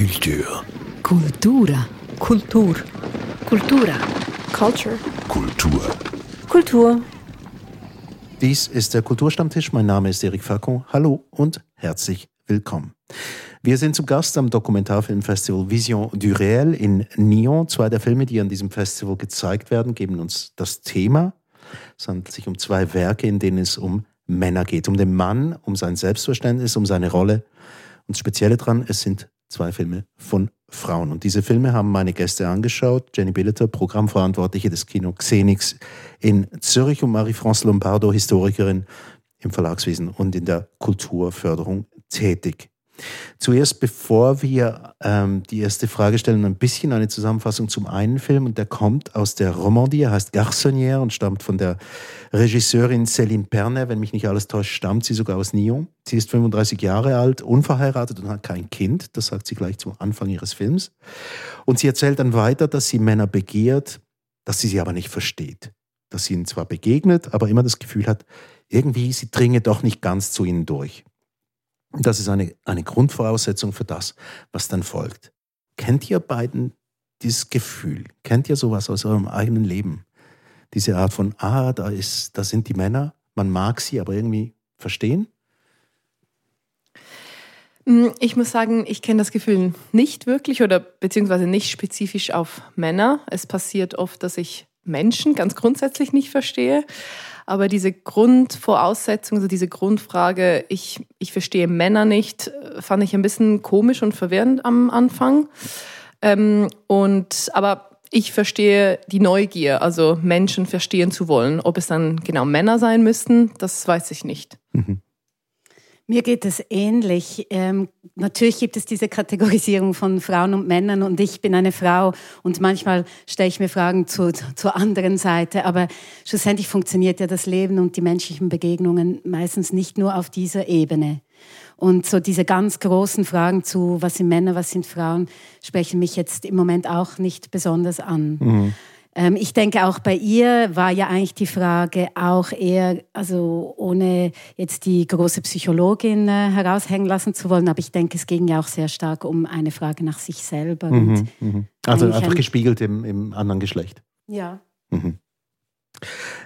Kultur. Kultura. Kultur. Kultura. Culture. Kultur. Kultur. Dies ist der Kulturstammtisch. Mein Name ist Eric Facon. Hallo und herzlich willkommen. Wir sind zu Gast am Dokumentarfilmfestival Vision du Réel in Nyon. Zwei der Filme, die an diesem Festival gezeigt werden, geben uns das Thema. Es handelt sich um zwei Werke, in denen es um Männer geht. Um den Mann, um sein Selbstverständnis, um seine Rolle. Und das Spezielle daran, es sind zwei Filme von Frauen. Und diese Filme haben meine Gäste angeschaut. Jenny Billeter, Programmverantwortliche des Kino Xenix in Zürich und Marie-France Lombardo, Historikerin im Verlagswesen und in der Kulturförderung tätig. Zuerst, bevor wir ähm, die erste Frage stellen, ein bisschen eine Zusammenfassung zum einen Film. Und der kommt aus der Romandie, er heißt Garçonnière und stammt von der Regisseurin Céline Pernet. Wenn mich nicht alles täuscht, stammt sie sogar aus Nyon. Sie ist 35 Jahre alt, unverheiratet und hat kein Kind. Das sagt sie gleich zum Anfang ihres Films. Und sie erzählt dann weiter, dass sie Männer begehrt, dass sie sie aber nicht versteht. Dass sie ihnen zwar begegnet, aber immer das Gefühl hat, irgendwie, sie dringe doch nicht ganz zu ihnen durch. Das ist eine, eine Grundvoraussetzung für das, was dann folgt. Kennt ihr beiden dieses Gefühl? Kennt ihr sowas aus eurem eigenen Leben? Diese Art von, ah, da, ist, da sind die Männer, man mag sie, aber irgendwie verstehen? Mm, ich muss sagen, ich kenne das Gefühl nicht wirklich oder beziehungsweise nicht spezifisch auf Männer. Es passiert oft, dass ich Menschen ganz grundsätzlich nicht verstehe. Aber diese Grundvoraussetzung, also diese Grundfrage, ich, ich verstehe Männer nicht, fand ich ein bisschen komisch und verwirrend am Anfang. Ähm, und, aber ich verstehe die Neugier, also Menschen verstehen zu wollen. Ob es dann genau Männer sein müssten, das weiß ich nicht. Mhm. Mir geht es ähnlich. Ähm, natürlich gibt es diese Kategorisierung von Frauen und Männern und ich bin eine Frau und manchmal stelle ich mir Fragen zu, zur anderen Seite. Aber schlussendlich funktioniert ja das Leben und die menschlichen Begegnungen meistens nicht nur auf dieser Ebene. Und so diese ganz großen Fragen zu, was sind Männer, was sind Frauen, sprechen mich jetzt im Moment auch nicht besonders an. Mhm. Ähm, ich denke, auch bei ihr war ja eigentlich die Frage auch eher, also ohne jetzt die große Psychologin äh, heraushängen lassen zu wollen, aber ich denke, es ging ja auch sehr stark um eine Frage nach sich selber. Mhm, mhm. Also einfach ein, gespiegelt im, im, anderen Geschlecht. Ja. Mhm.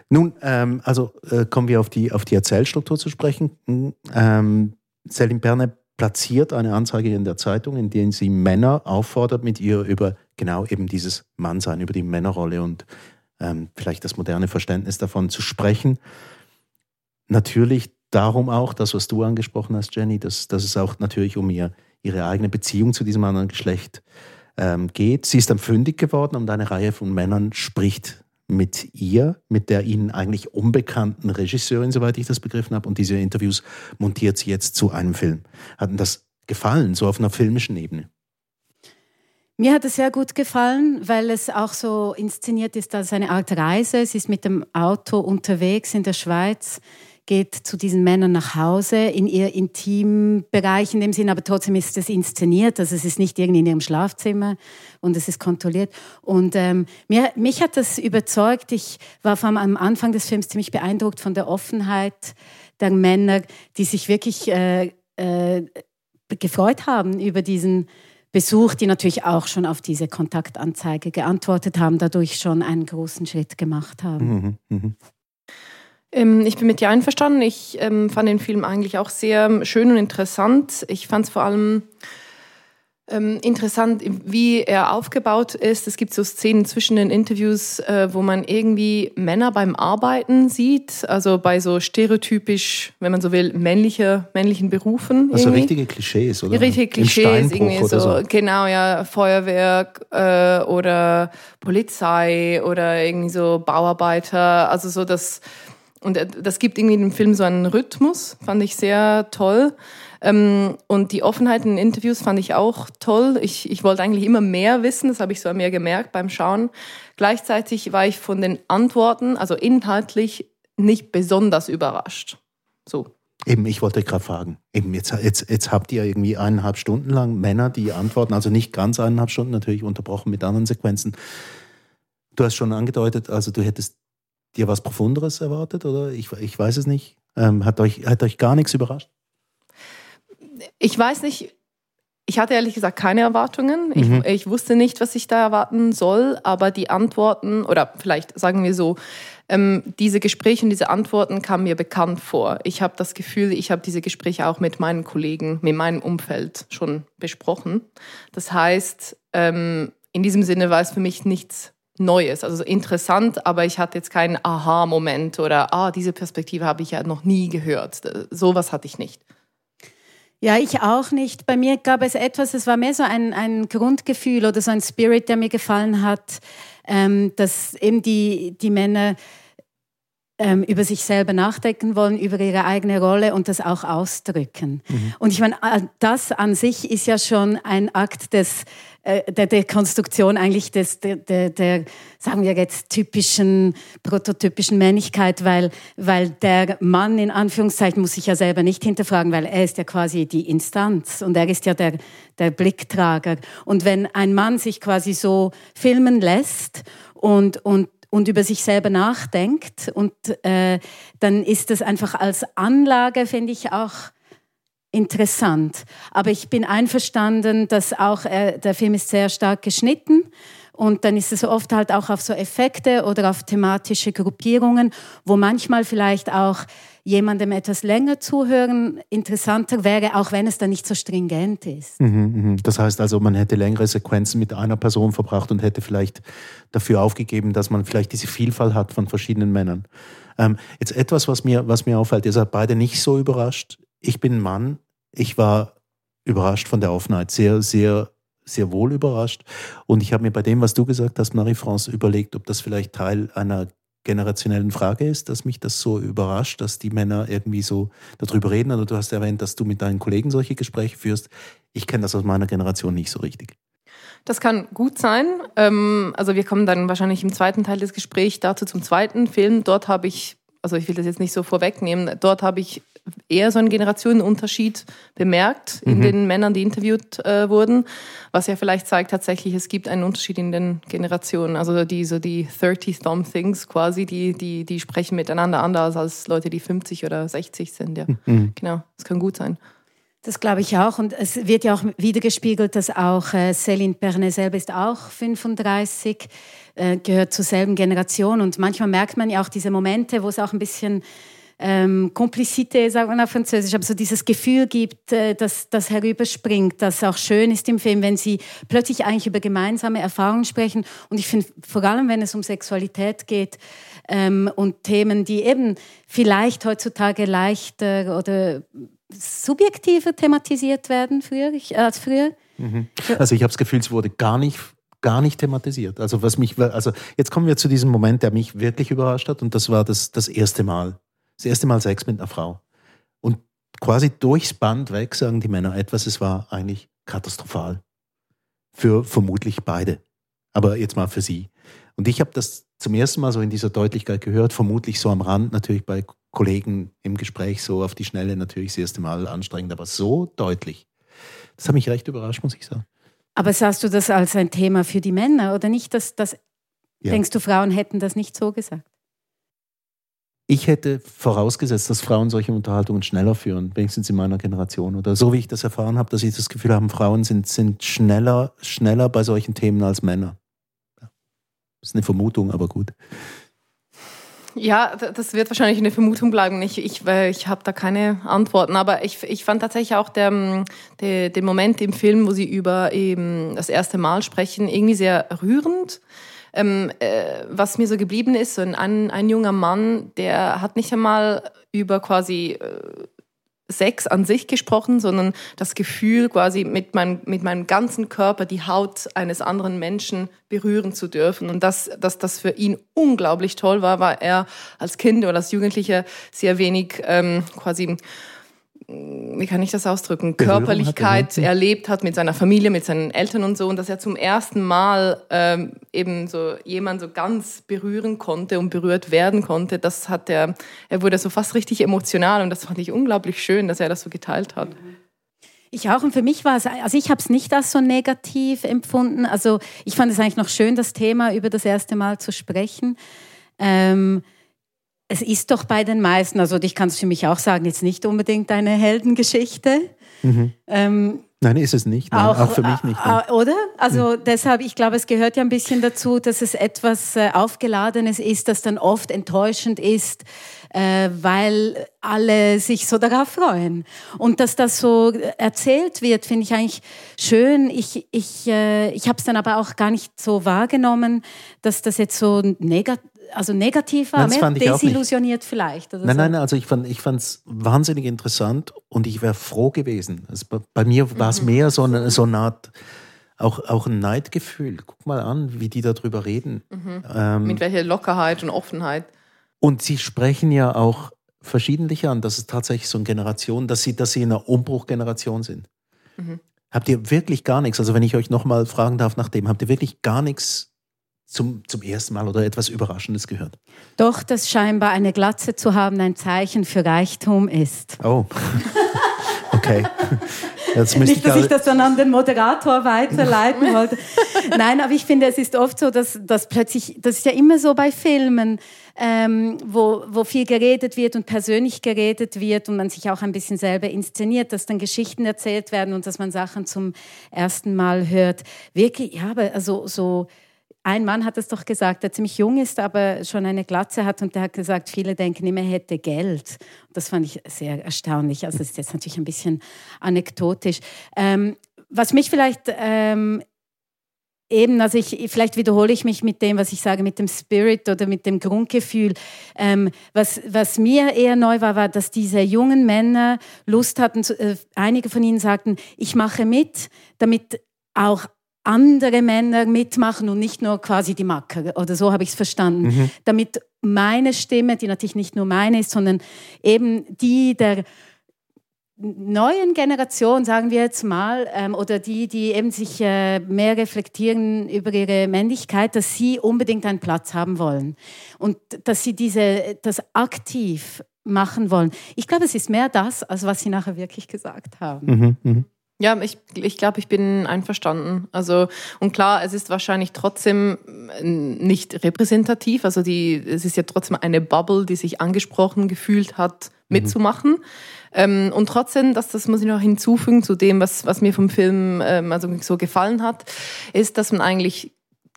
Nun, ähm, also äh, kommen wir auf die, auf die Erzählstruktur zu sprechen. Hm, ähm, Selim Perne platziert eine Anzeige in der Zeitung, in der sie Männer auffordert, mit ihr über genau eben dieses Mannsein, über die Männerrolle und ähm, vielleicht das moderne Verständnis davon zu sprechen. Natürlich darum auch, das, was du angesprochen hast, Jenny, dass, dass es auch natürlich um ihr, ihre eigene Beziehung zu diesem anderen Geschlecht ähm, geht. Sie ist dann fündig geworden und eine Reihe von Männern spricht mit ihr, mit der ihnen eigentlich unbekannten Regisseurin, soweit ich das begriffen habe. Und diese Interviews montiert sie jetzt zu einem Film. Hat Ihnen das gefallen, so auf einer filmischen Ebene? Mir hat es sehr gut gefallen, weil es auch so inszeniert ist als eine Art Reise. Sie ist mit dem Auto unterwegs in der Schweiz geht zu diesen Männern nach Hause in ihr Intimbereich in dem Sinn, aber trotzdem ist es inszeniert, also es ist nicht irgendwie in ihrem Schlafzimmer und es ist kontrolliert. Und ähm, mir, mich hat das überzeugt. Ich war vom, am Anfang des Films ziemlich beeindruckt von der Offenheit der Männer, die sich wirklich äh, äh, gefreut haben über diesen Besuch, die natürlich auch schon auf diese Kontaktanzeige geantwortet haben, dadurch schon einen großen Schritt gemacht haben. Mhm, mh. Ähm, ich bin mit dir einverstanden. Ich ähm, fand den Film eigentlich auch sehr schön und interessant. Ich fand es vor allem ähm, interessant, wie er aufgebaut ist. Es gibt so Szenen zwischen den Interviews, äh, wo man irgendwie Männer beim Arbeiten sieht, also bei so stereotypisch, wenn man so will, männliche, männlichen Berufen. Also irgendwie. richtige Klischees, oder? Richtige Klischees, irgendwie so, so, Genau, ja, Feuerwerk äh, oder Polizei oder irgendwie so Bauarbeiter, also so das und äh, das gibt irgendwie dem Film so einen Rhythmus, fand ich sehr toll. Ähm, und die Offenheit in Interviews fand ich auch toll. Ich, ich wollte eigentlich immer mehr wissen, das habe ich so mehr gemerkt beim Schauen. Gleichzeitig war ich von den Antworten, also inhaltlich, nicht besonders überrascht. So. Eben, ich wollte gerade fragen. Eben, jetzt, jetzt, jetzt habt ihr irgendwie eineinhalb Stunden lang Männer, die antworten, also nicht ganz eineinhalb Stunden, natürlich unterbrochen mit anderen Sequenzen. Du hast schon angedeutet, also du hättest dir was Profunderes erwartet oder ich, ich weiß es nicht. Ähm, hat, euch, hat euch gar nichts überrascht? Ich weiß nicht, ich hatte ehrlich gesagt keine Erwartungen. Ich, Mhm. ich wusste nicht, was ich da erwarten soll, aber die Antworten, oder vielleicht sagen wir so, ähm, diese Gespräche und diese Antworten kamen mir bekannt vor. Ich habe das Gefühl, ich habe diese Gespräche auch mit meinen Kollegen, mit meinem Umfeld schon besprochen. Das heißt, ähm, in diesem Sinne war es für mich nichts Neues, also interessant, aber ich hatte jetzt keinen Aha-Moment oder, ah, diese Perspektive habe ich ja noch nie gehört. Sowas hatte ich nicht. Ja, ich auch nicht. Bei mir gab es etwas, es war mehr so ein, ein Grundgefühl oder so ein Spirit, der mir gefallen hat, ähm, dass eben die, die Männer über sich selber nachdenken wollen, über ihre eigene Rolle und das auch ausdrücken. Und ich meine, äh, das an sich ist ja schon ein Akt des, äh, der Dekonstruktion eigentlich des, der, der, der, sagen wir jetzt, typischen, prototypischen Männlichkeit, weil, weil der Mann in Anführungszeichen muss sich ja selber nicht hinterfragen, weil er ist ja quasi die Instanz und er ist ja der, der Blicktrager. Und wenn ein Mann sich quasi so filmen lässt und, und und über sich selber nachdenkt. Und äh, dann ist das einfach als Anlage, finde ich, auch interessant. Aber ich bin einverstanden, dass auch äh, der Film ist sehr stark geschnitten. Und dann ist es oft halt auch auf so Effekte oder auf thematische Gruppierungen, wo manchmal vielleicht auch jemandem etwas länger zuhören interessanter wäre, auch wenn es dann nicht so stringent ist. Mhm, Das heißt also, man hätte längere Sequenzen mit einer Person verbracht und hätte vielleicht dafür aufgegeben, dass man vielleicht diese Vielfalt hat von verschiedenen Männern. Ähm, jetzt etwas, was mir, was mir auffällt, ihr seid beide nicht so überrascht. Ich bin Mann. Ich war überrascht von der Offenheit, sehr, sehr, sehr wohl überrascht. Und ich habe mir bei dem, was du gesagt hast, Marie-France, überlegt, ob das vielleicht Teil einer generationellen Frage ist, dass mich das so überrascht, dass die Männer irgendwie so darüber reden. Oder du hast erwähnt, dass du mit deinen Kollegen solche Gespräche führst. Ich kenne das aus meiner Generation nicht so richtig. Das kann gut sein. Ähm, also wir kommen dann wahrscheinlich im zweiten Teil des Gesprächs dazu zum zweiten Film. Dort habe ich, also ich will das jetzt nicht so vorwegnehmen, dort habe ich eher so einen Generationenunterschied bemerkt in Mhm. den Männern, die interviewt äh, wurden, was ja vielleicht zeigt tatsächlich, es gibt einen Unterschied in den Generationen. Also die so die 30 Thumb Things quasi, die die die sprechen miteinander anders als Leute, die 50 oder 60 sind. Ja, Mhm. genau, das kann gut sein. Das glaube ich auch. Und es wird ja auch wiedergespiegelt, dass auch äh, Céline Pernet selber ist auch 35, äh, gehört zur selben Generation. Und manchmal merkt man ja auch diese Momente, wo es auch ein bisschen ähm, Komplizité, sagt man auf Französisch, aber so dieses Gefühl gibt, äh, dass das herüberspringt, das auch schön ist im Film, wenn sie plötzlich eigentlich über gemeinsame Erfahrungen sprechen. Und ich finde, vor allem wenn es um Sexualität geht ähm, und Themen, die eben vielleicht heutzutage leichter oder subjektiver thematisiert werden früher, als früher. Also ich habe das Gefühl, es wurde gar nicht gar nicht thematisiert. Also was mich, also jetzt kommen wir zu diesem Moment, der mich wirklich überrascht hat und das war das, das erste Mal. Das erste Mal Sex mit einer Frau. Und quasi durchs Band weg sagen die Männer etwas, es war eigentlich katastrophal. Für vermutlich beide. Aber jetzt mal für sie. Und ich habe das zum ersten Mal so in dieser Deutlichkeit gehört, vermutlich so am Rand, natürlich bei Kollegen im Gespräch, so auf die Schnelle natürlich das erste Mal anstrengend, aber so deutlich. Das hat mich recht überrascht, muss ich sagen. Aber sahst du das als ein Thema für die Männer oder nicht? Dass, dass, Ja. Denkst du, Frauen hätten das nicht so gesagt? Ich hätte vorausgesetzt, dass Frauen solche Unterhaltungen schneller führen, wenigstens in meiner Generation. Oder so wie ich das erfahren habe, dass ich das Gefühl habe, Frauen sind, sind schneller, schneller bei solchen Themen als Männer. Das ist eine Vermutung, aber gut. Ja, das wird wahrscheinlich eine Vermutung bleiben. Ich, ich, weil ich habe da keine Antworten. Aber ich, ich fand tatsächlich auch der, mm, der, den Moment im Film, wo sie über eben das erste Mal sprechen, irgendwie sehr rührend. Ähm, äh, was mir so geblieben ist, so ein, ein, junger Mann, der hat nicht einmal über quasi äh, Sex an sich gesprochen, sondern das Gefühl, quasi mit, mein, mit meinem ganzen Körper die Haut eines anderen Menschen berühren zu dürfen. Und dass dass das für ihn unglaublich toll war, weil er als Kind oder als Jugendlicher sehr wenig ähm, quasi wie kann ich das ausdrücken, Berührung Körperlichkeit hatte, ne? erlebt hat mit seiner Familie, mit seinen Eltern und so und dass er zum ersten Mal ähm, eben so jemand so ganz berühren konnte und berührt werden konnte, das hat er, er wurde so fast richtig emotional und das fand ich unglaublich schön, dass er das so geteilt hat. Ich auch und für mich war es, also ich habe es nicht als so negativ empfunden. Also ich fand es eigentlich noch schön, das Thema über das erste Mal zu sprechen. Ähm, es ist doch bei den meisten, also ich kann es für mich auch sagen, jetzt nicht unbedingt eine Heldengeschichte. Ähm, Nein, ist es nicht. Nein, auch, auch, für mich nicht. Nein. Oder? Also ja. deshalb, ich glaube, es gehört ja ein bisschen dazu, dass es etwas äh, Aufgeladenes ist, das dann oft enttäuschend ist, äh, weil alle sich so darauf freuen. Und dass das so erzählt wird, finde ich eigentlich schön. Ich, ich, äh, ich habe es dann aber auch gar nicht so wahrgenommen, dass das jetzt so negativ also negativ war, nein, mehr desillusioniert vielleicht. nein, so. nein, also ich fand es wahnsinnig interessant und ich wäre froh gewesen. Also bei, bei mir war es mhm. mehr so eine, so eine Art, auch, auch ein Neidgefühl. Guck mal an, wie die darüber reden. Mhm. Ähm, Mit welcher Lockerheit und Offenheit. Und sie sprechen ja auch verschiedentlich an, dass es tatsächlich so eine Generation, dass sie, dass sie in einer Umbruchgeneration sind. Mhm. Habt ihr wirklich gar nichts, also wenn ich euch nochmal fragen darf nach dem, habt ihr wirklich gar nichts zum, zum ersten Mal oder etwas Überraschendes gehört? Doch, dass scheinbar eine Glatze zu haben ein Zeichen für Reichtum ist. Oh. Okay. Nicht, dass ich das dann an den Moderator weiterleiten wollte. Nein, aber ich finde, es ist oft so, dass, dass plötzlich, das ist ja immer so bei Filmen, ähm, wo, wo viel geredet wird und persönlich geredet wird und man sich auch ein bisschen selber inszeniert, dass dann Geschichten erzählt werden und dass man Sachen zum ersten Mal hört. Wirklich, ja, aber also so ein Mann hat es doch gesagt, der ziemlich jung ist, aber schon eine Glatze hat und der hat gesagt, viele denken immer, er hätte Geld. Das fand ich sehr erstaunlich. Also das ist jetzt natürlich ein bisschen anekdotisch. Ähm, was mich vielleicht ähm, eben, also ich, vielleicht wiederhole ich mich mit dem, was ich sage, mit dem Spirit oder mit dem Grundgefühl. Ähm, was, was mir eher neu war, war, dass diese jungen Männer Lust hatten, äh, einige von ihnen sagten, ich mache mit, damit auch andere Männer mitmachen und nicht nur quasi die Macker. Oder so habe ich es verstanden. Mhm. Damit meine Stimme, die natürlich nicht nur meine ist, sondern eben die der neuen Generation, sagen wir jetzt mal, ähm, oder die, die eben sich äh, mehr reflektieren über ihre Männlichkeit, dass sie unbedingt einen Platz haben wollen und dass sie diese, das aktiv machen wollen. Ich glaube, es ist mehr das, als was sie nachher wirklich gesagt haben. Mhm, mh. Ja, ich, ich glaube, ich bin einverstanden. Also, und klar, es ist wahrscheinlich trotzdem äh, nicht repräsentativ. Also, die, es ist ja trotzdem eine Bubble, die sich angesprochen gefühlt hat, mhm. mitzumachen. Mhm. Ähm, und trotzdem, das, das muss ich noch hinzufügen zu dem, was, was mir vom Film ähm, also so gefallen hat, ist, dass man eigentlich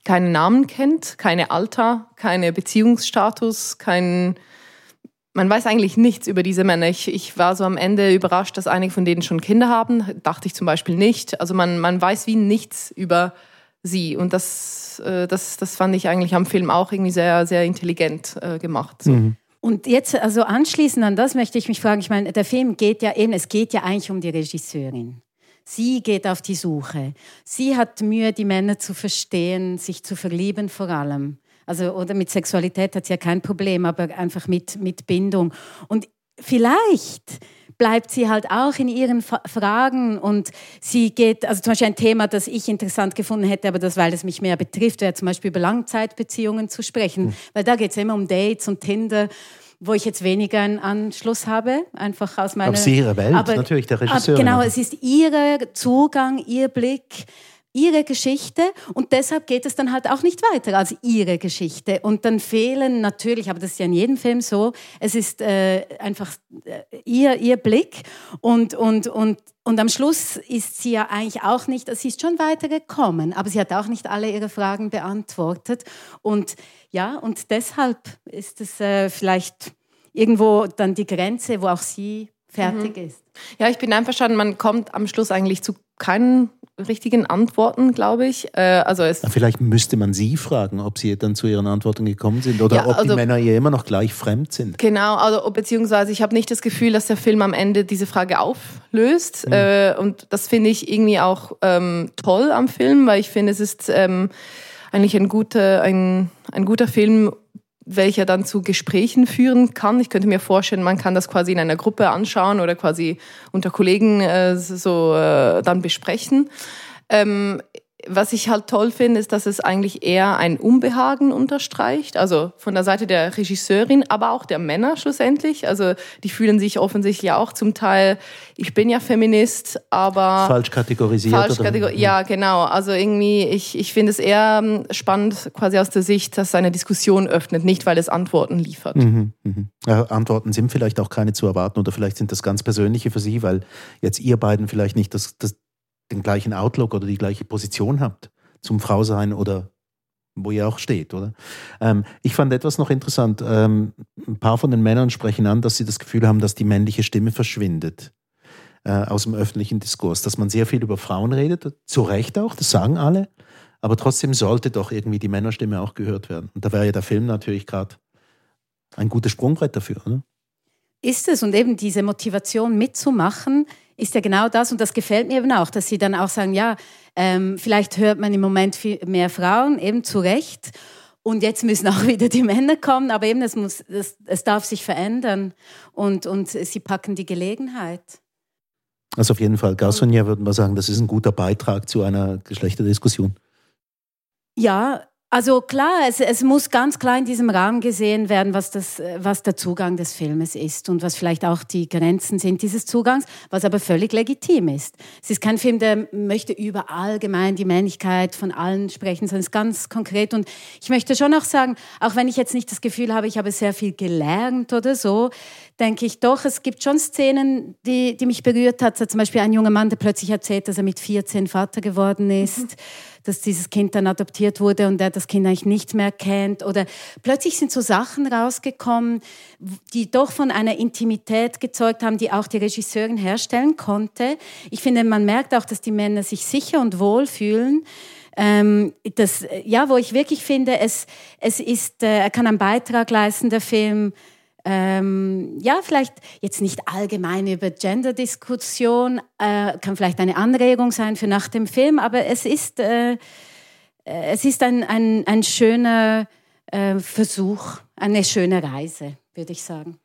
keinen Namen kennt, keine Alter, keine Beziehungsstatus, kein, man weiß eigentlich nichts über diese Männer. Ich, ich, war so am Ende überrascht, dass einige von denen schon Kinder haben. Dachte ich zum Beispiel nicht. Also man, man weiß wie nichts über sie. Und das, äh, das, das fand ich eigentlich am Film auch irgendwie sehr, sehr intelligent äh, gemacht. So. Mhm. Und jetzt, also anschließend an das möchte ich mich fragen, ich meine, der Film geht ja eben, es geht ja eigentlich um die Regisseurin. Sie geht auf die Suche. Sie hat Mühe, die Männer zu verstehen, sich zu verlieben vor allem. Also, oder mit Sexualität hat sie ja kein Problem, aber einfach mit, mit Bindung. Und vielleicht bleibt sie halt auch in ihren Fragen und sie geht, also zum Beispiel ein Thema, das ich interessant gefunden hätte, aber das, weil es mich mehr betrifft, wäre zum Beispiel über Langzeitbeziehungen zu sprechen, mhm. weil da geht es immer um Dates und Tinder wo ich jetzt weniger einen Anschluss habe, einfach aus meiner... Aber sie ihre Welt, aber, natürlich, der Regisseur. Genau, es ist ihr Zugang, ihr Blick ihre Geschichte und deshalb geht es dann halt auch nicht weiter als ihre Geschichte. Und dann fehlen natürlich, aber das ist ja in jedem Film so, es ist äh, einfach äh, ihr, ihr Blick und, und, und, und am Schluss ist sie ja eigentlich auch nicht, sie ist schon weitergekommen, aber sie hat auch nicht alle ihre Fragen beantwortet. Und ja, und deshalb ist es äh, vielleicht irgendwo dann die Grenze, wo auch sie fertig mhm. ist. Ja, ich bin einverstanden, man kommt am Schluss eigentlich zu keinen richtigen Antworten, glaube ich. Äh, also es Vielleicht müsste man sie fragen, ob sie dann zu ihren Antworten gekommen sind oder ja, ob also, die Männer ihr immer noch gleich fremd sind. Genau, also beziehungsweise ich habe nicht das Gefühl, dass der Film am Ende diese Frage auflöst. Mhm. Äh, und das finde ich irgendwie auch ähm, toll am Film, weil ich finde, es ist ähm, eigentlich ein guter, ein, ein guter Film, welcher dann zu Gesprächen führen kann. Ich könnte mir vorstellen, man kann das quasi in einer Gruppe anschauen oder quasi unter Kollegen äh, so äh, dann besprechen. Ähm, was ich halt toll finde, ist, dass es eigentlich eher ein Unbehagen unterstreicht. Also von der Seite der Regisseurin, aber auch der Männer schlussendlich. Also die fühlen sich offensichtlich auch zum Teil, ich bin ja Feminist, aber. Falsch kategorisiert. Falsch kategor ja, genau. Also irgendwie, ich, ich finde es eher ähm, spannend, quasi aus der Sicht, dass es eine Diskussion öffnet, nicht weil es Antworten liefert. Mhm, mhm. Ja, Antworten sind vielleicht auch keine zu erwarten oder vielleicht sind das ganz persönliche für Sie, weil jetzt ihr beiden vielleicht nicht das, das den gleichen Outlook oder die gleiche Position habt zum Frausein oder wo ihr auch steht, oder? Ähm, ich fand etwas noch interessant. Ähm, ein paar von den Männern sprechen an, dass sie das Gefühl haben, dass die männliche Stimme verschwindet äh, aus dem öffentlichen Diskurs, dass man sehr viel über Frauen redet, zu Recht auch, das sagen alle, aber trotzdem sollte doch irgendwie die Männerstimme auch gehört werden. Und da wäre ja der Film natürlich gerade ein gutes Sprungbrett dafür, oder? Ist es und eben diese Motivation mitzumachen, ist ja genau das und das gefällt mir eben auch, dass sie dann auch sagen, ja, ähm, vielleicht hört man im Moment viel mehr Frauen, eben zu Recht. Und jetzt müssen auch wieder die Männer kommen, aber eben es, muss, es, es darf sich verändern und, und sie packen die Gelegenheit. Also auf jeden Fall, Garsonier würden wir sagen, das ist ein guter Beitrag zu einer Geschlechterdiskussion. Ja, also klar, es, es, muss ganz klar in diesem Rahmen gesehen werden, was, das, was der Zugang des Filmes ist und was vielleicht auch die Grenzen sind dieses Zugangs, was aber völlig legitim ist. Es ist kein Film, der möchte über allgemein die Männlichkeit von allen sprechen, sondern es ist ganz konkret. Und ich möchte schon auch sagen, auch wenn ich jetzt nicht das Gefühl habe, ich habe sehr viel gelernt oder so, denke ich doch, es gibt schon Szenen, die, die mich berührt hat. Zum Beispiel ein junger Mann, der plötzlich erzählt, dass er mit 14 Vater geworden ist. Mhm dass dieses Kind dann adoptiert wurde und er das Kind eigentlich nicht mehr kennt. Oder plötzlich sind so Sachen rausgekommen, die doch von einer Intimität gezeugt haben, die auch die Regisseurin herstellen konnte. Ich finde, man merkt auch, dass die Männer sich sicher und wohl fühlen. Ähm, das, ja, wo ich wirklich finde, es, es ist, äh, er kann einen Beitrag leisten, der Film, ähm, ja, vielleicht jetzt nicht allgemein über Gender-Diskussion, äh, kann vielleicht eine Anregung sein für nach dem Film, aber es ist, äh, äh, es ist ein, ein, ein schöner äh, Versuch, eine schöne Reise, würde ich sagen.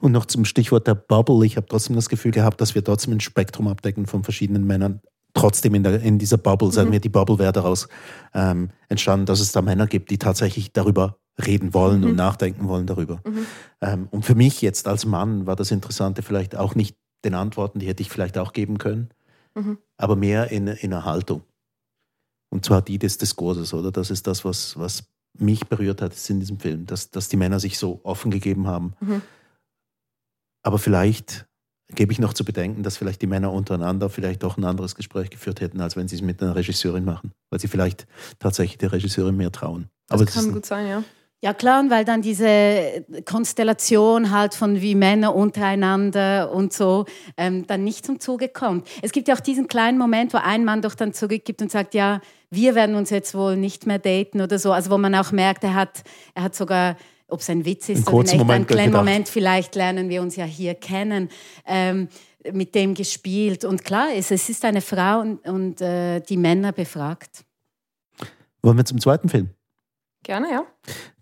Und noch zum Stichwort der Bubble. Ich habe trotzdem das Gefühl gehabt, dass wir trotzdem ein Spektrum abdecken von verschiedenen Männern. Trotzdem in, der, in dieser Bubble, sagen mhm. wir, die Bubble wäre daraus ähm, entstanden, dass es da Männer gibt, die tatsächlich darüber reden wollen mhm. und nachdenken wollen darüber. Mhm. Ähm, und für mich jetzt als Mann war das Interessante vielleicht auch nicht den Antworten, die hätte ich vielleicht auch geben können, mhm. aber mehr in, in der Haltung. Und zwar die des Diskurses, oder? Das ist das, was, was mich berührt hat in diesem Film, dass, dass die Männer sich so offen gegeben haben. Mhm. Aber vielleicht gebe ich noch zu bedenken, dass vielleicht die Männer untereinander vielleicht doch ein anderes Gespräch geführt hätten, als wenn sie es mit einer Regisseurin machen, weil sie vielleicht tatsächlich der Regisseurin mehr trauen. Das Aber kann das gut sein, ja. Ja klar, und weil dann diese Konstellation halt von wie Männer untereinander und so ähm, dann nicht zum Zuge kommt. Es gibt ja auch diesen kleinen Moment, wo ein Mann doch dann zurückgibt und sagt, ja, wir werden uns jetzt wohl nicht mehr daten oder so. Also wo man auch merkt, er hat, er hat sogar ob es ein Witz ist oder nicht, Moment einen kleinen gedacht. Moment, vielleicht lernen wir uns ja hier kennen, ähm, mit dem gespielt. Und klar, es, es ist eine Frau und, und äh, die Männer befragt. Wollen wir zum zweiten Film? Gerne, ja.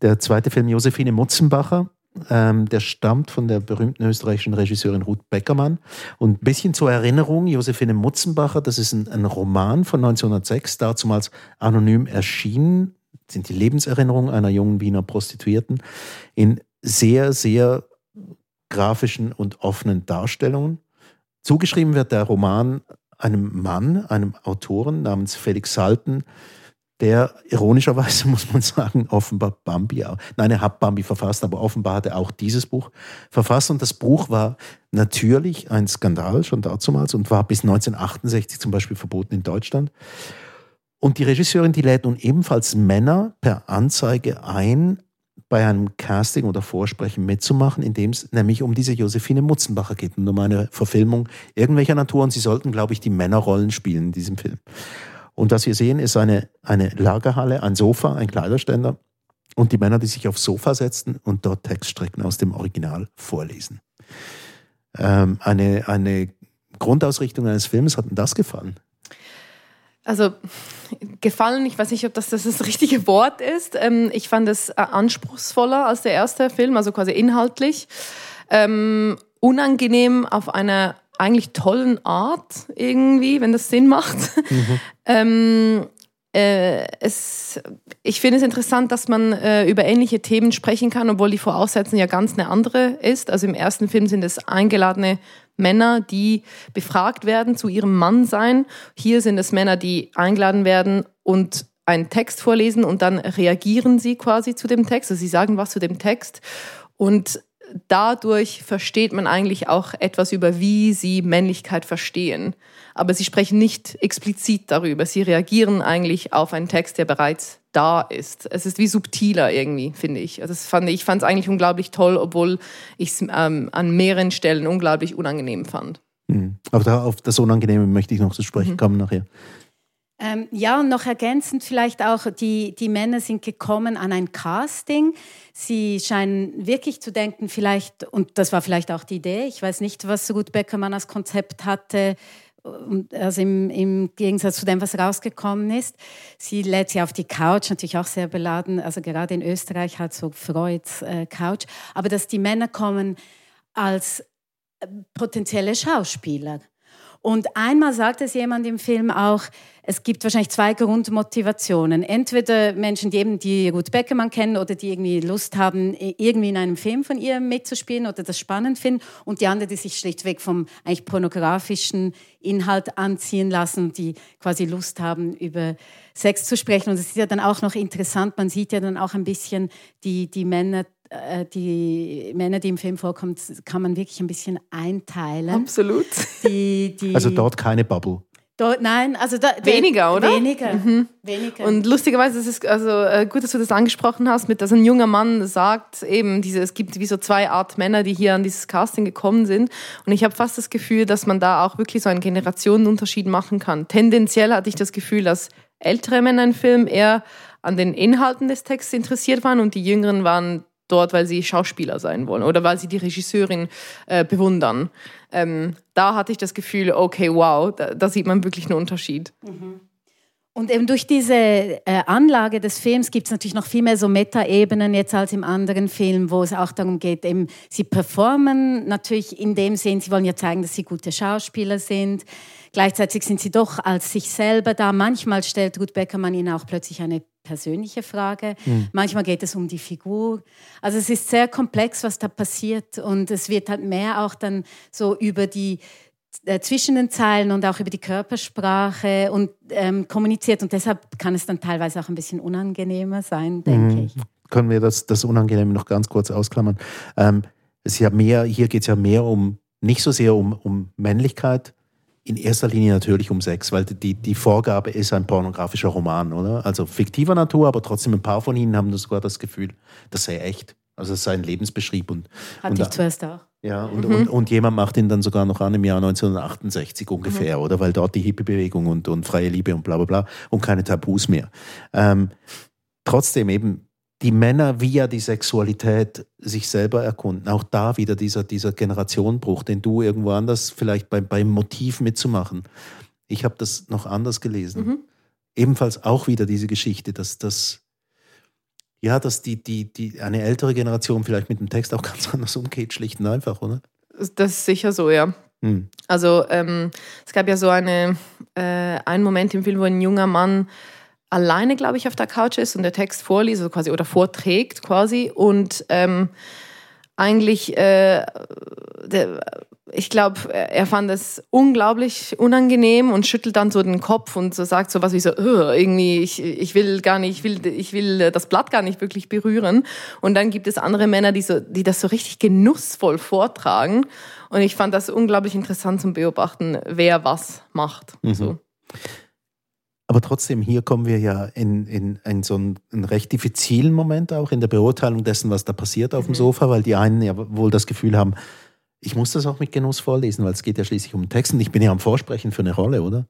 Der zweite Film Josephine Mutzenbacher, ähm, der stammt von der berühmten österreichischen Regisseurin Ruth Beckermann. Und ein bisschen zur Erinnerung, Josephine Mutzenbacher, das ist ein, ein Roman von 1906, dazumals anonym erschienen, sind die Lebenserinnerungen einer jungen Wiener Prostituierten in sehr, sehr grafischen und offenen Darstellungen. Zugeschrieben wird der Roman einem Mann, einem Autoren namens Felix Salten, der ironischerweise, muss man sagen, offenbar Bambi, nein, er hat Bambi verfasst, aber offenbar hat er auch dieses Buch verfasst. Und das Buch war natürlich ein Skandal schon dazumals und war bis 1968 zum Beispiel verboten in Deutschland. Und die Regisseurin, die lädt nun ebenfalls Männer per Anzeige ein, bei einem Casting oder Vorsprechen mitzumachen, in dem es nämlich um diese Josephine Mutzenbacher geht und um eine Verfilmung irgendwelcher Natur. Und sie sollten, glaube ich, die Männerrollen spielen in diesem Film. Und was wir sehen, ist eine, eine Lagerhalle, ein Sofa, ein Kleiderständer und die Männer, die sich aufs Sofa setzen und dort Textstrecken aus dem Original vorlesen. Ähm, eine, eine Grundausrichtung eines Films hat Ihnen das gefallen? Also gefallen, ich weiß nicht, ob das das, das richtige Wort ist. Ähm, ich fand es äh, anspruchsvoller als der erste Film, also quasi inhaltlich. Ähm, unangenehm auf eine eigentlich tollen Art irgendwie, wenn das Sinn macht. Mhm. ähm, äh, es, ich finde es interessant, dass man äh, über ähnliche Themen sprechen kann, obwohl die Voraussetzung ja ganz eine andere ist. Also im ersten Film sind es eingeladene Männer, die befragt werden zu ihrem Mannsein. Hier sind es Männer, die eingeladen werden und einen Text vorlesen und dann reagieren sie quasi zu dem Text. Also sie sagen was zu dem Text. Und dadurch versteht man eigentlich auch etwas über, wie sie Männlichkeit verstehen. Aber sie sprechen nicht explizit darüber. Sie reagieren eigentlich auf einen Text, der bereits da ist. Es ist wie subtiler irgendwie, finde ich. Also das fand ich fand es eigentlich unglaublich toll, obwohl ich es ähm, an mehreren Stellen unglaublich unangenehm fand. Mhm. Aber da, auf das Unangenehme möchte ich noch zu sprechen mhm. kommen nachher. Ähm, ja, und noch ergänzend vielleicht auch, die, die Männer sind gekommen an ein Casting. Sie scheinen wirklich zu denken, vielleicht, und das war vielleicht auch die Idee, ich weiß nicht, was so gut Beckermann als Konzept hatte, also im, im, Gegensatz zu dem, was rausgekommen ist. Sie lädt sie auf die Couch, natürlich auch sehr beladen, also gerade in Österreich hat so Freuds äh, Couch, aber dass die Männer kommen als äh, potenzielle Schauspieler. Und einmal sagt es jemand im Film auch, es gibt wahrscheinlich zwei Grundmotivationen. Entweder Menschen, die eben die Ruth Beckermann kennen oder die irgendwie Lust haben, irgendwie in einem Film von ihr mitzuspielen oder das spannend finden. Und die anderen, die sich schlichtweg vom eigentlich pornografischen Inhalt anziehen lassen, die quasi Lust haben, über Sex zu sprechen. Und es ist ja dann auch noch interessant, man sieht ja dann auch ein bisschen die, die Männer die Männer, die im Film vorkommen, kann man wirklich ein bisschen einteilen. Absolut. Die, die also dort keine Bubble. Dort, nein, also da, weniger, oder? Weniger, mhm. weniger. Und lustigerweise ist es also äh, gut, dass du das angesprochen hast, mit dass ein junger Mann sagt eben, diese, es gibt wie so zwei Art Männer, die hier an dieses Casting gekommen sind. Und ich habe fast das Gefühl, dass man da auch wirklich so einen Generationenunterschied machen kann. Tendenziell hatte ich das Gefühl, dass ältere Männer im Film eher an den Inhalten des Texts interessiert waren und die Jüngeren waren dort, weil sie Schauspieler sein wollen oder weil sie die Regisseurin äh, bewundern. Ähm, da hatte ich das Gefühl, okay, wow, da, da sieht man wirklich einen Unterschied. Mhm. Und eben durch diese äh, Anlage des Films gibt es natürlich noch viel mehr so Metaebenen jetzt als im anderen Film, wo es auch darum geht, eben sie performen natürlich in dem Sinn, sie wollen ja zeigen, dass sie gute Schauspieler sind. Gleichzeitig sind sie doch als sich selber da. Manchmal stellt Ruth Beckermann ihnen auch plötzlich eine persönliche Frage. Mhm. Manchmal geht es um die Figur. Also es ist sehr komplex, was da passiert und es wird halt mehr auch dann so über die äh, zwischen den Zeilen und auch über die Körpersprache und ähm, kommuniziert und deshalb kann es dann teilweise auch ein bisschen unangenehmer sein, denke mhm. ich. Können wir das, das Unangenehme noch ganz kurz ausklammern? Ähm, es ist ja mehr, hier geht es ja mehr um, nicht so sehr um, um Männlichkeit, in erster Linie natürlich um Sex, weil die, die Vorgabe ist ein pornografischer Roman, oder? Also fiktiver Natur, aber trotzdem ein paar von ihnen haben sogar das Gefühl, das sei echt. Also es sei ein Lebensbeschrieb. Und, Hatte und, ich zuerst auch. Ja, und, mhm. und, und, jemand macht ihn dann sogar noch an im Jahr 1968 ungefähr, mhm. oder? Weil dort die Hippie-Bewegung und, und freie Liebe und bla bla bla und keine Tabus mehr. Ähm, trotzdem eben die Männer via die Sexualität sich selber erkunden. Auch da wieder dieser, dieser Generationenbruch, den du irgendwo anders vielleicht beim, beim Motiv mitzumachen. Ich habe das noch anders gelesen. Mhm. Ebenfalls auch wieder diese Geschichte, dass das ja, dass die, die, die, eine ältere Generation vielleicht mit dem Text auch ganz anders umgeht, schlicht und einfach, oder? Das ist sicher so, ja. Hm. Also ähm, es gab ja so eine, äh, einen Moment im Film, wo ein junger Mann alleine, glaube ich, auf der Couch ist und der Text vorliest also quasi oder vorträgt quasi und ähm, eigentlich, äh, der, ich glaube, er fand es unglaublich unangenehm und schüttelt dann so den Kopf und so sagt so was wie so, irgendwie, ich, ich will gar nicht, ich will, ich will das Blatt gar nicht wirklich berühren. Und dann gibt es andere Männer, die, so, die das so richtig genussvoll vortragen. Und ich fand das unglaublich interessant zum Beobachten, wer was macht. Mhm. So. Aber trotzdem, hier kommen wir ja in, in, in so einen, einen, recht diffizilen Moment auch in der Beurteilung dessen, was da passiert auf dem mhm. Sofa, weil die einen ja wohl das Gefühl haben, ich muss das auch mit Genuss vorlesen, weil es geht ja schließlich um Text und ich bin ja am Vorsprechen für eine Rolle, oder?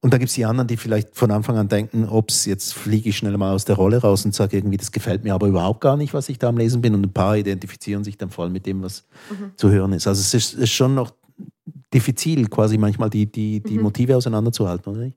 Und da gibt es die anderen, die vielleicht von Anfang an denken, ups, jetzt fliege ich schnell mal aus der Rolle raus und sage irgendwie, das gefällt mir aber überhaupt gar nicht, was ich da am Lesen bin. Und ein paar identifizieren sich dann voll mit dem, was mhm. zu hören ist. Also es ist, ist, schon noch diffizil, quasi manchmal die, die, die mhm. Motive auseinanderzuhalten, oder nicht?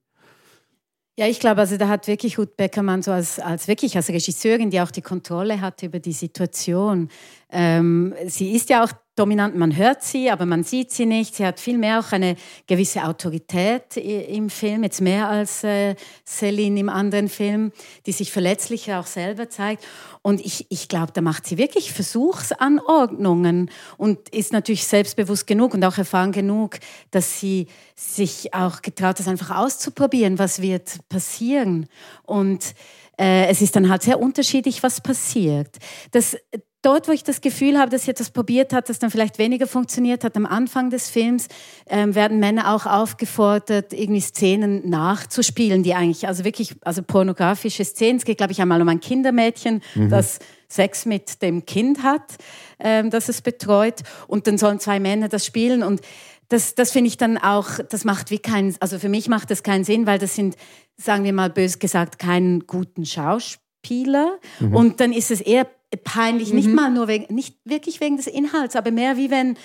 Ja, ich glaube, also da hat wirklich Ruth Beckermann so als, als wirklich als Regisseurin, die auch die Kontrolle hat über die Situation. Ähm, sie ist ja auch dominant, man hört sie, aber man sieht sie nicht. Sie hat vielmehr auch eine gewisse Autorität im Film, jetzt mehr als äh, Celine im anderen Film, die sich verletzlicher auch selber zeigt. Und ich, ich glaube, da macht sie wirklich Versuchsanordnungen und ist natürlich selbstbewusst genug und auch erfahren genug, dass sie sich auch getraut hat, einfach auszuprobieren, was wird passieren. Und äh, es ist dann halt sehr unterschiedlich, was passiert. Das, dort, wo ich das Gefühl habe, dass sie etwas probiert hat, das dann vielleicht weniger funktioniert hat, am Anfang des Films ähm, werden Männer auch aufgefordert, irgendwie Szenen nachzuspielen, die eigentlich, also wirklich, also pornografische Szenen. Es geht, glaube ich, einmal um ein Kindermädchen, mhm. das Sex mit dem Kind hat, ähm, das es betreut. Und dann sollen zwei Männer das spielen und das, das finde ich dann auch, das macht wie keinen, also für mich macht das keinen Sinn, weil das sind, sagen wir mal bös gesagt, keinen guten Schauspieler. Mhm. Und dann ist es eher peinlich, mhm. nicht mal nur wegen, nicht wirklich wegen des Inhalts, aber mehr wie wenn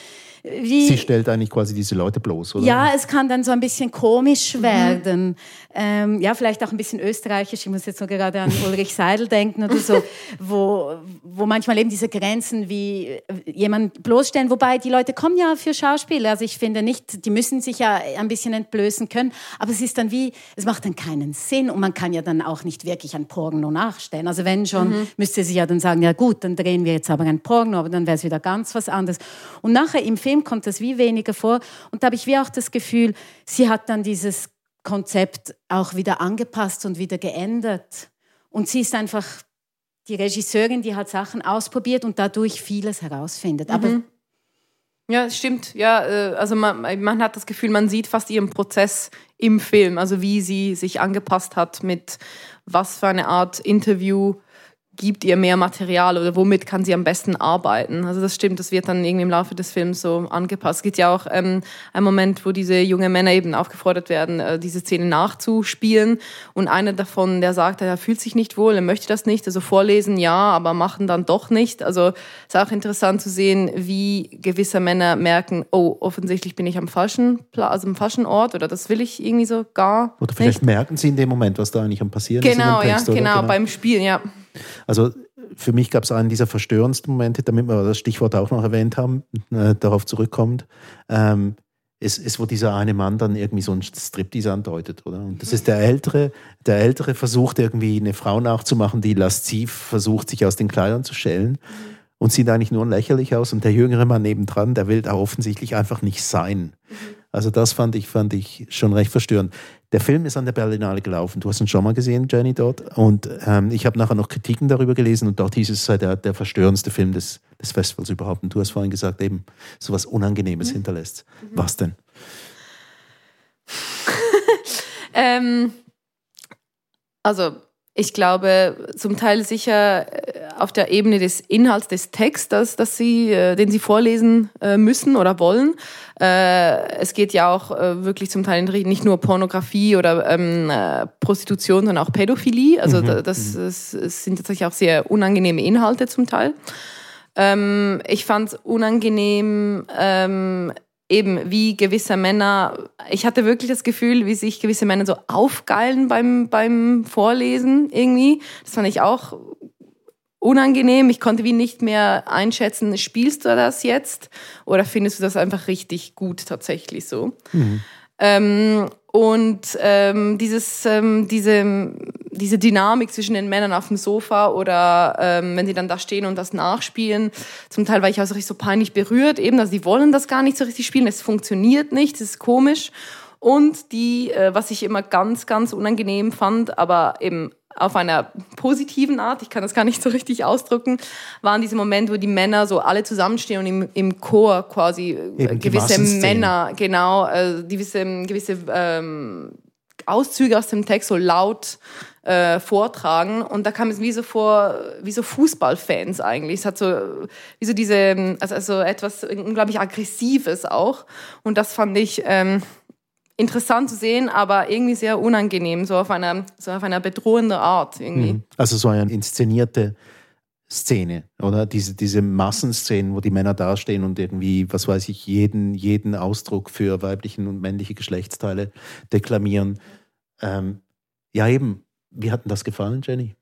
wie, Sie stellt eigentlich quasi diese Leute bloß, oder? Ja, es kann dann so ein bisschen komisch mhm. werden. Mhm. Ähm, ja, vielleicht auch ein bisschen österreichisch. Ich muss jetzt so gerade an Ulrich Seidel denken oder so, wo, wo manchmal eben diese Grenzen wie jemand bloßstellen. Wobei die Leute kommen ja für Schauspieler. Also ich finde nicht, die müssen sich ja ein bisschen entblößen können. Aber es ist dann wie, es macht dann keinen Sinn und man kann ja dann auch nicht wirklich ein Porno nachstellen. Also wenn schon, mhm. müsste sie ja dann sagen, ja gut, dann drehen wir jetzt aber ein Porno, aber dann wäre es wieder ganz was anderes. Und nachher im Film kommt das wie weniger vor. Und da habe ich wie auch das Gefühl, sie hat dann dieses Konzept auch wieder angepasst und wieder geändert. Und sie ist einfach die Regisseurin, die hat Sachen ausprobiert und dadurch vieles herausfindet. Mhm. ja, stimmt. Ja, äh, also man, man hat das Gefühl, man sieht fast ihren Prozess im Film, also wie sie sich angepasst hat mit was für eine Art Interview gibt ihr mehr Material oder womit kann sie am besten arbeiten. Also das stimmt, das wird dann irgendwie im Laufe des Films so angepasst. Es gibt ja auch ähm, einen Moment, wo diese jungen Männer eben aufgefordert werden, äh, diese Szene nachzuspielen. Und einer davon, der sagt, er fühlt sich nicht wohl, er möchte das nicht. Also vorlesen ja, aber machen dann doch nicht. Also es ist auch interessant zu sehen, wie gewisse Männer merken, oh, offensichtlich bin ich am falschen, also am falschen Ort oder das will ich irgendwie so gar Oder vielleicht nicht. merken sie in dem Moment, was da eigentlich am passieren genau, ist. Text, ja, genau, genau, beim Spielen, ja. Also für mich gab es einen dieser verstörendsten Momente, damit wir das Stichwort auch noch erwähnt haben, äh, darauf zurückkommt. Ähm, es ist, wo dieser eine Mann dann irgendwie so ein Striptease andeutet, oder? Und das ist der Ältere, der Ältere versucht irgendwie eine Frau nachzumachen, die lasziv versucht, sich aus den Kleidern zu schälen und sieht eigentlich nur lächerlich aus. Und der jüngere Mann nebendran, der will da offensichtlich einfach nicht sein. Also das fand ich, fand ich schon recht verstörend. Der Film ist an der Berlinale gelaufen. Du hast ihn schon mal gesehen, Jenny, dort. Und ähm, ich habe nachher noch Kritiken darüber gelesen und dort hieß es, sei der, der verstörendste Film des, des Festivals überhaupt. Und du hast vorhin gesagt, eben so was Unangenehmes mhm. hinterlässt. Mhm. Was denn? ähm, also ich glaube, zum Teil sicher äh, auf der Ebene des Inhalts des Textes, dass sie, äh, den sie vorlesen äh, müssen oder wollen. Es geht ja auch wirklich zum Teil nicht nur Pornografie oder ähm, Prostitution, sondern auch Pädophilie. Also mhm. das, das, das, sind tatsächlich auch sehr unangenehme Inhalte zum Teil. Ähm, ich fand es unangenehm, ähm, eben wie gewisse Männer, ich hatte wirklich das Gefühl, wie sich gewisse Männer so aufgeilen beim, beim Vorlesen irgendwie. Das fand ich auch unangenehm. Ich konnte wie nicht mehr einschätzen, spielst du das jetzt oder findest du das einfach richtig gut tatsächlich so? Mhm. Ähm, und ähm, dieses, ähm, diese, diese Dynamik zwischen den Männern auf dem Sofa oder ähm, wenn sie dann da stehen und das nachspielen, zum Teil war ich auch so richtig so peinlich berührt, eben, dass sie wollen das gar nicht so richtig spielen, es funktioniert nicht, es ist komisch. Und die, äh, was ich immer ganz, ganz unangenehm fand, aber eben auf einer positiven Art, ich kann das gar nicht so richtig ausdrücken, waren diese Momente, wo die Männer so alle zusammenstehen und im, im Chor quasi äh, Eben gewisse Männer, genau, äh, gewisse, gewisse ähm, Auszüge aus dem Text so laut äh, vortragen. Und da kam es wie so vor, wie so Fußballfans eigentlich. Es hat so, wie so diese, also, also etwas unglaublich Aggressives auch. Und das fand ich, ähm, interessant zu sehen, aber irgendwie sehr unangenehm, so auf einer, so auf einer bedrohende Art irgendwie. Mhm. Also so eine inszenierte Szene, oder? Diese, diese Massenszenen, wo die Männer dastehen und irgendwie, was weiß ich, jeden, jeden Ausdruck für weibliche und männliche Geschlechtsteile deklamieren. Ähm, ja, eben. Wie hat denn das gefallen, Jenny?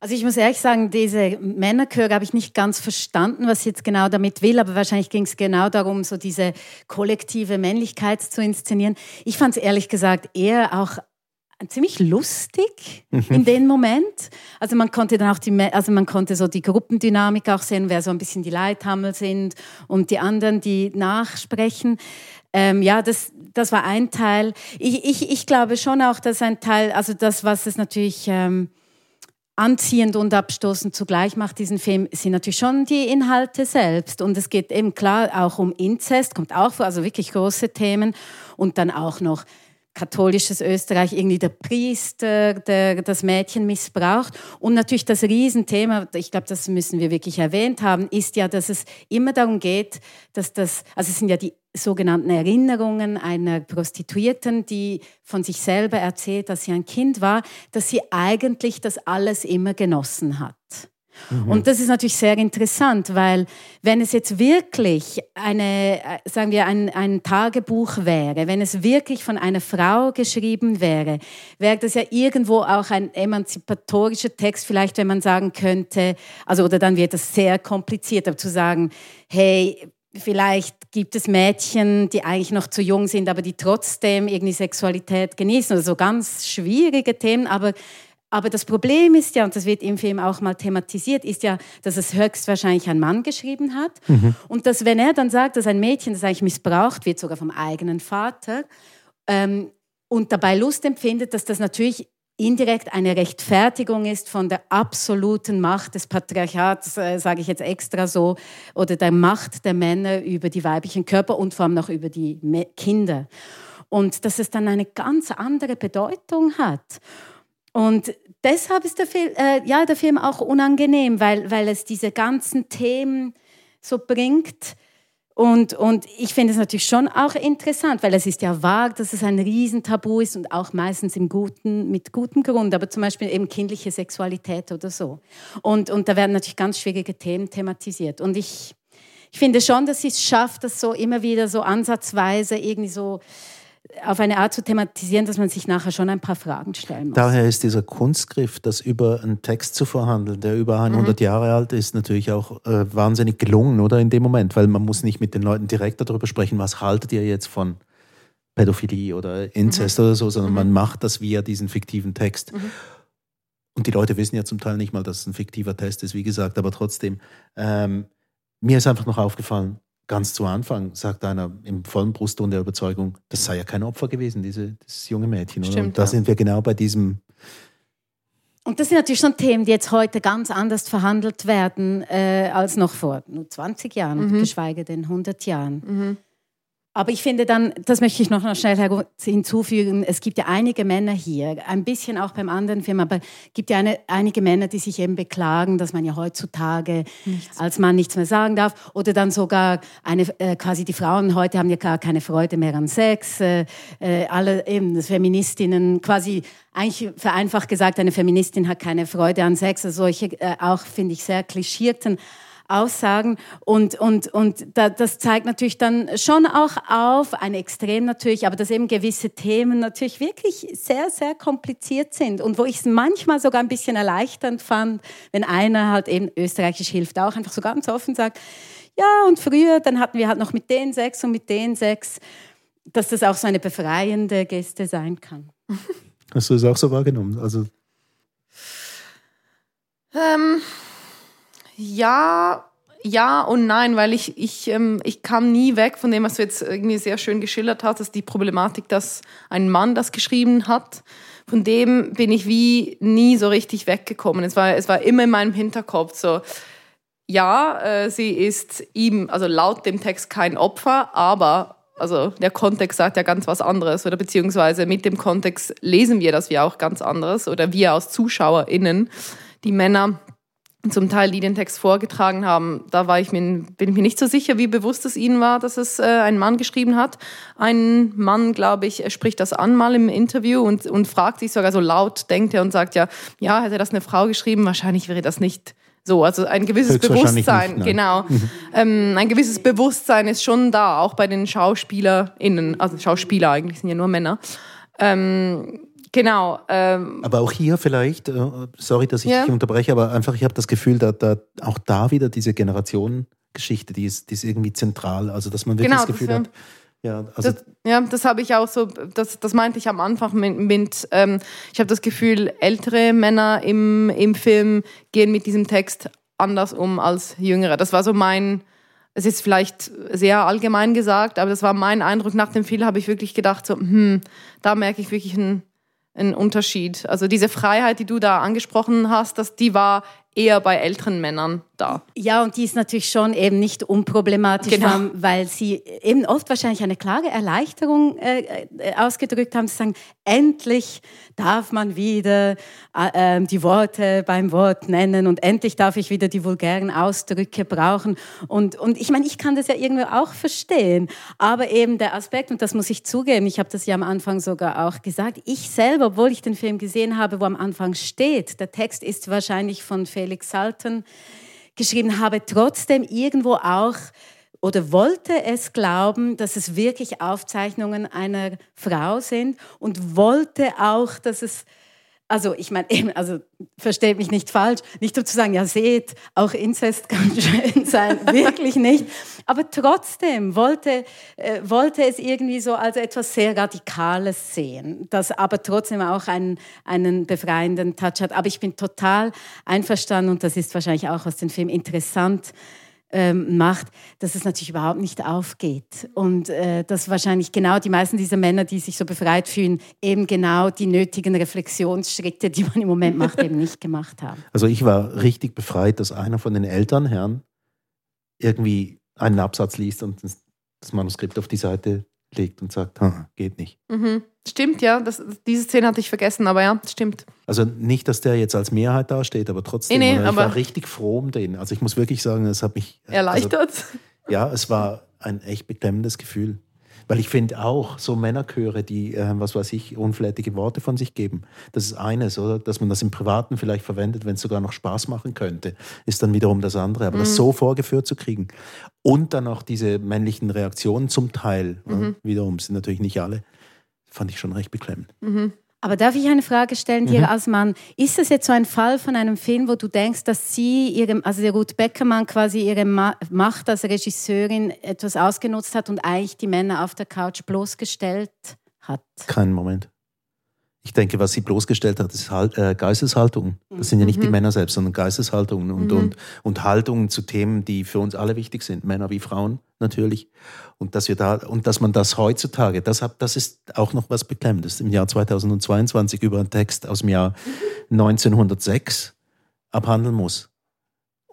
Also ich muss ehrlich sagen, diese Männerchöre habe ich nicht ganz verstanden, was sie jetzt genau damit will, aber wahrscheinlich ging es genau darum, so diese kollektive Männlichkeit zu inszenieren. Ich fand es ehrlich gesagt eher auch ziemlich lustig mhm. in dem Moment. Also man konnte dann auch die, also man konnte so die Gruppendynamik auch sehen, wer so ein bisschen die Leithammel sind und die anderen, die nachsprechen. Ähm, ja, das, das war ein Teil. Ich, ich, ich glaube schon auch, dass ein Teil, also das, was es natürlich ähm, anziehend und abstoßend zugleich macht diesen Film, sind natürlich schon die Inhalte selbst. Und es geht eben klar auch um Inzest, kommt auch vor, also wirklich große Themen. Und dann auch noch katholisches Österreich irgendwie der Priester, der das Mädchen missbraucht. Und natürlich das Riesenthema, ich glaube, das müssen wir wirklich erwähnt haben, ist ja, dass es immer darum geht, dass das, also es sind ja die sogenannten Erinnerungen einer Prostituierten, die von sich selber erzählt, dass sie ein Kind war, dass sie eigentlich das alles immer genossen hat. Mhm. Und das ist natürlich sehr interessant, weil wenn es jetzt wirklich eine, äh, sagen wir, ein, ein Tagebuch wäre, wenn es wirklich von einer Frau geschrieben wäre, wäre das ja irgendwo auch ein emanzipatorischer Text, vielleicht wenn man sagen könnte, also oder dann wird es sehr kompliziert, aber zu sagen, hey, Vielleicht gibt es Mädchen, die eigentlich noch zu jung sind, aber die trotzdem irgendwie Sexualität genießen oder so ganz schwierige Themen. Aber aber das Problem ist ja, und das wird im Film auch mal thematisiert, ist ja, dass es höchstwahrscheinlich ein Mann geschrieben hat. Mhm. Und dass, wenn er dann sagt, dass ein Mädchen, das eigentlich missbraucht wird, sogar vom eigenen Vater, ähm, und dabei Lust empfindet, dass das natürlich indirekt eine Rechtfertigung ist von der absoluten Macht des Patriarchats, äh, sage ich jetzt extra so, oder der Macht der Männer über die weiblichen Körper und vor allem noch über die Kinder. Und dass es dann eine ganz andere Bedeutung hat. Und deshalb ist der Film, äh, ja, der Film auch unangenehm, weil, weil es diese ganzen Themen so bringt. Und, und ich finde es natürlich schon auch interessant, weil es ist ja wahr, dass es ein Riesentabu ist und auch meistens im guten, mit gutem Grund, aber zum Beispiel eben kindliche Sexualität oder so. Und, und da werden natürlich ganz schwierige Themen thematisiert. Und ich, ich finde schon, dass sie es schafft, das so immer wieder so ansatzweise irgendwie so auf eine Art zu thematisieren, dass man sich nachher schon ein paar Fragen stellen muss. Daher ist dieser Kunstgriff, das über einen Text zu verhandeln, der über 100 mhm. Jahre alt ist, natürlich auch äh, wahnsinnig gelungen, oder in dem Moment, weil man muss nicht mit den Leuten direkt darüber sprechen, was haltet ihr jetzt von Pädophilie oder Inzest mhm. oder so, sondern mhm. man macht das via diesen fiktiven Text. Mhm. Und die Leute wissen ja zum Teil nicht mal, dass es ein fiktiver Test ist, wie gesagt, aber trotzdem. Ähm, mir ist einfach noch aufgefallen, ganz zu Anfang sagt einer im vollen Brustton der Überzeugung, das sei ja kein Opfer gewesen, diese, dieses junge Mädchen. Stimmt, und da ja. sind wir genau bei diesem. Und das sind natürlich schon Themen, die jetzt heute ganz anders verhandelt werden äh, als noch vor nur 20 Jahren, mhm. geschweige denn 100 Jahren. Mhm. Aber ich finde dann, das möchte ich noch schnell hinzufügen, es gibt ja einige Männer hier, ein bisschen auch beim anderen Film, aber es gibt ja eine, einige Männer, die sich eben beklagen, dass man ja heutzutage nichts. als Mann nichts mehr sagen darf. Oder dann sogar eine, äh, quasi die Frauen heute haben ja gar keine Freude mehr an Sex. Äh, äh, alle eben Feministinnen quasi eigentlich vereinfacht gesagt, eine Feministin hat keine Freude an Sex. Also solche äh, auch, finde ich, sehr klischierten Aussagen. Und, und, und das zeigt natürlich dann schon auch auf, ein Extrem natürlich, aber dass eben gewisse Themen natürlich wirklich sehr, sehr kompliziert sind. Und wo ich es manchmal sogar ein bisschen erleichternd fand, wenn einer halt eben österreichisch hilft, auch einfach so ganz offen sagt, ja, und früher, dann hatten wir halt noch mit den sechs und mit den sechs, dass das auch so eine befreiende Geste sein kann. Hast du es auch so wahrgenommen? Also ähm, ja, ja und nein, weil ich, ich, ähm, ich kam nie weg von dem, was du jetzt irgendwie sehr schön geschildert hast, dass die Problematik, dass ein Mann das geschrieben hat. Von dem bin ich wie nie so richtig weggekommen. Es war, es war immer in meinem Hinterkopf so, ja, äh, sie ist ihm, also laut dem Text kein Opfer, aber also der Kontext sagt ja ganz was anderes oder beziehungsweise mit dem Kontext lesen wir das wie auch ganz anderes oder wir als ZuschauerInnen, die Männer zum Teil, die den Text vorgetragen haben, da war ich mir, bin ich mir nicht so sicher, wie bewusst es ihnen war, dass es äh, ein Mann geschrieben hat. Ein Mann, glaube ich, spricht das an mal im Interview und, und fragt sich sogar so laut, denkt er und sagt ja, ja, hätte das eine Frau geschrieben, wahrscheinlich wäre das nicht so. Also ein gewisses Bewusstsein, nicht, genau. Mhm. ähm, ein gewisses Bewusstsein ist schon da, auch bei den SchauspielerInnen, also Schauspieler eigentlich sind ja nur Männer. Ähm, Genau. Ähm, aber auch hier vielleicht, äh, sorry, dass ich ja. dich unterbreche, aber einfach, ich habe das Gefühl, da, da, auch da wieder diese Generationengeschichte, die ist, die ist irgendwie zentral. Also, dass man wirklich genau, das Gefühl das, hat, ja, also das, ja, das habe ich auch so, das, das meinte ich am Anfang mit, mit ähm, ich habe das Gefühl, ältere Männer im, im Film gehen mit diesem Text anders um als jüngere. Das war so mein, es ist vielleicht sehr allgemein gesagt, aber das war mein Eindruck nach dem Film, habe ich wirklich gedacht, so, hm, da merke ich wirklich einen ein Unterschied. Also diese Freiheit, die du da angesprochen hast, dass die war eher bei älteren Männern da. Ja, und die ist natürlich schon eben nicht unproblematisch, genau. weil sie eben oft wahrscheinlich eine klare Erleichterung äh, äh, ausgedrückt haben, zu sagen, endlich darf man wieder äh, ähm, die Worte beim Wort nennen und endlich darf ich wieder die vulgären Ausdrücke brauchen. Und, und ich meine, ich kann das ja irgendwie auch verstehen, aber eben der Aspekt, und das muss ich zugeben, ich habe das ja am Anfang sogar auch gesagt, ich selber, obwohl ich den Film gesehen habe, wo am Anfang steht, der Text ist wahrscheinlich von Felix Salten, geschrieben habe, trotzdem irgendwo auch oder wollte es glauben, dass es wirklich Aufzeichnungen einer Frau sind und wollte auch, dass es also ich meine, also versteht mich nicht falsch, nicht um zu sagen, ja seht, auch Inzest kann schön sein, wirklich nicht. Aber trotzdem wollte, äh, wollte es irgendwie so als etwas sehr Radikales sehen, das aber trotzdem auch einen, einen befreienden Touch hat. Aber ich bin total einverstanden und das ist wahrscheinlich auch aus dem Film interessant, ähm, macht, dass es natürlich überhaupt nicht aufgeht. Und äh, dass wahrscheinlich genau die meisten dieser Männer, die sich so befreit fühlen, eben genau die nötigen Reflexionsschritte, die man im Moment macht, eben nicht gemacht haben. Also ich war richtig befreit, dass einer von den Elternherren irgendwie einen Absatz liest und das Manuskript auf die Seite legt und sagt, geht nicht. Mhm. Stimmt, ja. Das, diese Szene hatte ich vergessen, aber ja, stimmt. Also nicht, dass der jetzt als Mehrheit dasteht, aber trotzdem. Nee, nee, ich aber war richtig froh um den. Also ich muss wirklich sagen, es hat mich. Erleichtert. Also, ja, es war ein echt beklemmendes Gefühl. Weil ich finde auch so Männerchöre, die, äh, was weiß ich, unflätige Worte von sich geben, das ist eines, oder? Dass man das im Privaten vielleicht verwendet, wenn es sogar noch Spaß machen könnte, ist dann wiederum das andere. Aber mhm. das so vorgeführt zu kriegen und dann auch diese männlichen Reaktionen zum Teil, mhm. äh, wiederum sind natürlich nicht alle, fand ich schon recht beklemmend. Mhm. Aber darf ich eine Frage stellen dir mhm. als Mann? Ist das jetzt so ein Fall von einem Film, wo du denkst, dass sie, ihrem, also der Ruth Beckermann quasi ihre Macht als Regisseurin etwas ausgenutzt hat und eigentlich die Männer auf der Couch bloßgestellt hat? Keinen Moment. Ich denke, was sie bloßgestellt hat, ist halt, äh, Geisteshaltung. Das sind ja nicht mhm. die Männer selbst, sondern Geisteshaltungen und, mhm. und, und Haltungen zu Themen, die für uns alle wichtig sind, Männer wie Frauen natürlich. Und dass wir da, und dass man das heutzutage, das, hat, das ist auch noch was Beklemmendes, im Jahr 2022 über einen Text aus dem Jahr 1906 abhandeln muss.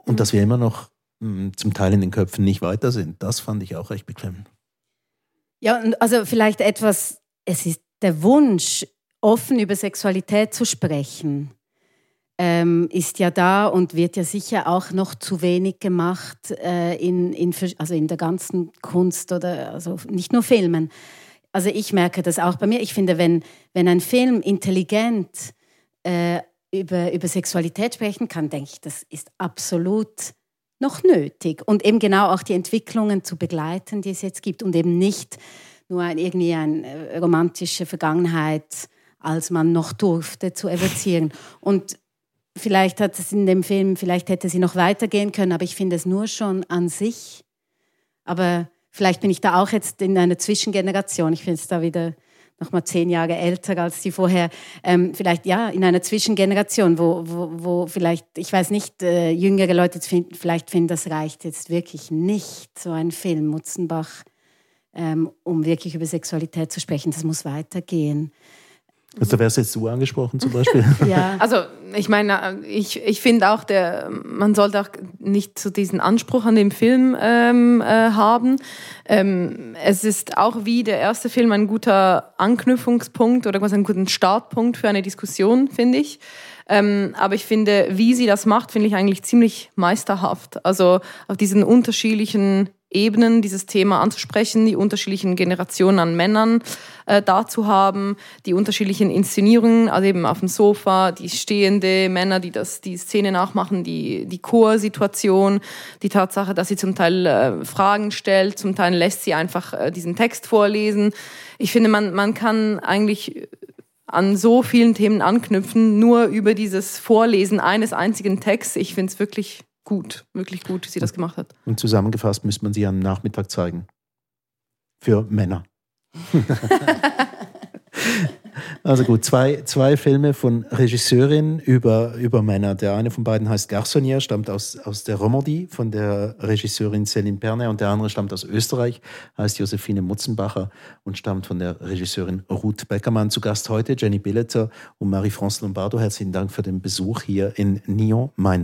Und dass wir immer noch mh, hm, zum Teil in den Köpfen nicht weiter sind, das fand ich auch recht beklemmend. Ja, also vielleicht etwas, es ist der Wunsch, offen über Sexualität zu sprechen, ähm, ist ja da und wird ja sicher auch noch zu wenig gemacht äh, in, in, also in der ganzen Kunst oder also nicht nur Filmen. Also ich merke das auch bei mir. Ich finde, wenn, wenn ein Film intelligent äh, über, über Sexualität sprechen kann, denke ich, das ist absolut noch nötig. Und eben genau auch die Entwicklungen zu begleiten, die es jetzt gibt und eben nicht nur irgendwie eine äh, romantische Vergangenheit als man noch durfte, zu evozieren. Und vielleicht hat es in dem Film, vielleicht hätte sie noch weitergehen können, aber ich finde es nur schon an sich. Aber vielleicht bin ich da auch jetzt in einer Zwischengeneration. Ich bin jetzt da wieder noch mal zehn Jahre älter als die vorher. Ähm, vielleicht ja in einer Zwischengeneration, wo, wo, wo vielleicht, ich weiß nicht, äh, jüngere Leute find, vielleicht finden, das reicht jetzt wirklich nicht, so ein Film, Mutzenbach, ähm, um wirklich über Sexualität zu sprechen. Das muss weitergehen. Also da wärst jetzt du angesprochen zum Beispiel. ja. Also ich meine, ich, ich finde auch, der, man sollte auch nicht so diesen Anspruch an den Film ähm, äh, haben. Ähm, es ist auch wie der erste Film ein guter Anknüpfungspunkt oder quasi ein guter Startpunkt für eine Diskussion, finde ich. Ähm, aber ich finde, wie sie das macht, finde ich eigentlich ziemlich meisterhaft. Also auf diesen unterschiedlichen Ebenen dieses Thema anzusprechen, die unterschiedlichen Generationen an Männern äh, da zu haben, die unterschiedlichen Inszenierungen, also eben auf dem Sofa, die stehende Männer, die das, die Szene nachmachen, die, die Chorsituation, die Tatsache, dass sie zum Teil äh, Fragen stellt, zum Teil lässt sie einfach äh, diesen Text vorlesen. Ich finde, man, man kann eigentlich an so vielen Themen anknüpfen, nur über dieses Vorlesen eines einzigen Texts. Ich finde es wirklich gut, wirklich gut, wie sie das gemacht hat. Und zusammengefasst müsste man sie am Nachmittag zeigen. Für Männer. Also gut, zwei, zwei Filme von Regisseurin über, über Männer. Der eine von beiden heißt Garçonnier, stammt aus, aus der Romandie von der Regisseurin Céline Pernet und der andere stammt aus Österreich, heißt Josephine Mutzenbacher und stammt von der Regisseurin Ruth Beckermann. Zu Gast heute Jenny Billeter und Marie-France Lombardo. Herzlichen Dank für den Besuch hier in Nyon. Mein